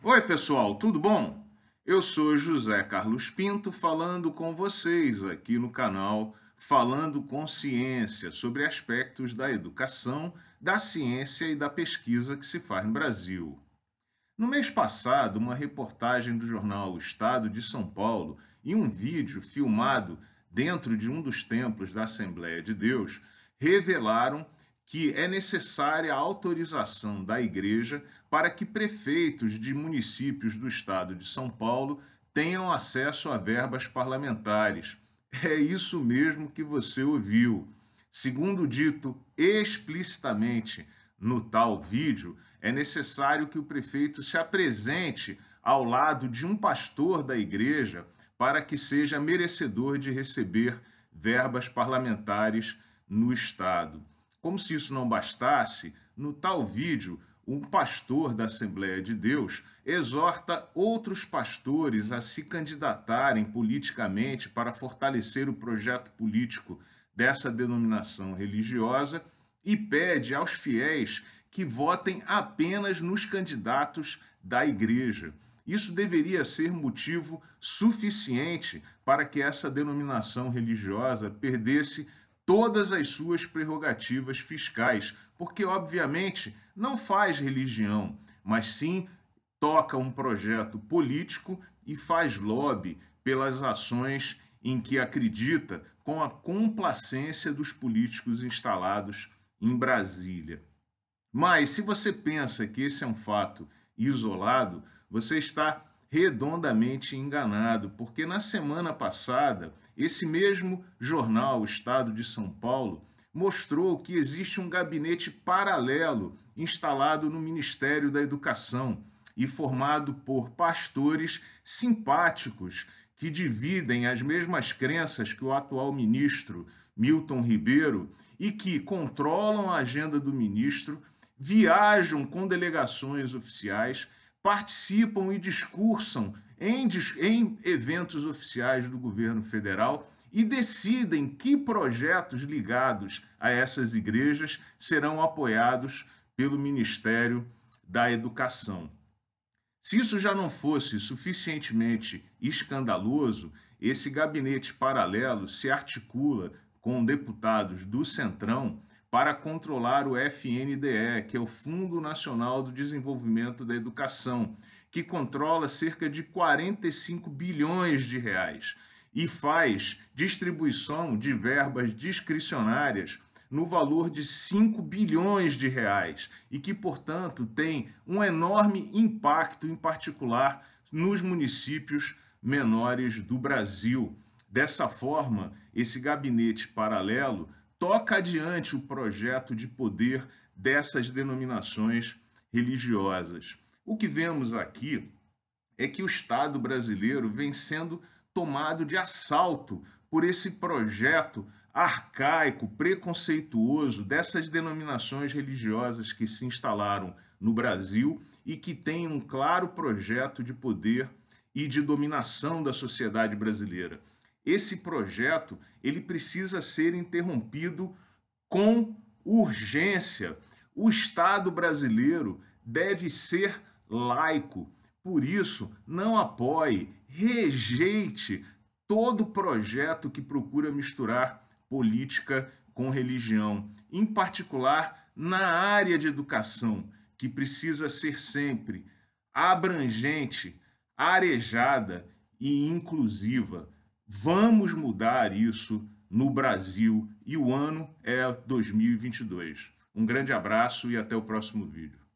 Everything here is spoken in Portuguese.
Oi, pessoal, tudo bom? Eu sou José Carlos Pinto falando com vocês aqui no canal Falando com Ciência sobre aspectos da educação, da ciência e da pesquisa que se faz no Brasil. No mês passado, uma reportagem do jornal Estado de São Paulo e um vídeo filmado dentro de um dos templos da Assembleia de Deus revelaram que é necessária a autorização da Igreja para que prefeitos de municípios do estado de São Paulo tenham acesso a verbas parlamentares. É isso mesmo que você ouviu. Segundo dito explicitamente no tal vídeo, é necessário que o prefeito se apresente ao lado de um pastor da igreja para que seja merecedor de receber verbas parlamentares no estado. Como se isso não bastasse, no tal vídeo, um pastor da Assembleia de Deus exorta outros pastores a se candidatarem politicamente para fortalecer o projeto político dessa denominação religiosa e pede aos fiéis que votem apenas nos candidatos da igreja. Isso deveria ser motivo suficiente para que essa denominação religiosa perdesse todas as suas prerrogativas fiscais, porque, obviamente, não faz religião, mas sim toca um projeto político e faz lobby pelas ações em que acredita com a complacência dos políticos instalados em Brasília. Mas, se você pensa que esse é um fato isolado, você está redondamente enganado, porque na semana passada, esse mesmo jornal, o Estado de São Paulo, mostrou que existe um gabinete paralelo instalado no Ministério da Educação e formado por pastores simpáticos que dividem as mesmas crenças que o atual ministro Milton Ribeiro e que controlam a agenda do ministro, viajam com delegações oficiais participam e discursam em, em eventos oficiais do governo federal e decidem que projetos ligados a essas igrejas serão apoiados pelo Ministério da Educação. Se isso já não fosse suficientemente escandaloso, esse gabinete paralelo se articula com deputados do Centrão para controlar o FNDE, que é o Fundo Nacional do Desenvolvimento da Educação, que controla cerca de 45 bilhões de reais e faz distribuição de verbas discricionárias no valor de 5 bilhões de reais e que, portanto, tem um enorme impacto, em particular nos municípios menores do Brasil. Dessa forma, esse gabinete paralelo toca adiante o projeto de poder dessas denominações religiosas. O que vemos aqui é que o Estado brasileiro vem sendo tomado de assalto por esse projeto arcaico, preconceituoso dessas denominações religiosas que se instalaram no Brasil e que têm um claro projeto de poder e de dominação da sociedade brasileira. Esse projeto ele precisa ser interrompido com urgência. O Estado brasileiro deve ser laico. Por isso, não apoie, rejeite todo projeto que procura misturar política com religião, em particular na área de educação, que precisa ser sempre abrangente, arejada e inclusiva. Vamos mudar isso no Brasil e o ano é 2022. Um grande abraço e até o próximo vídeo.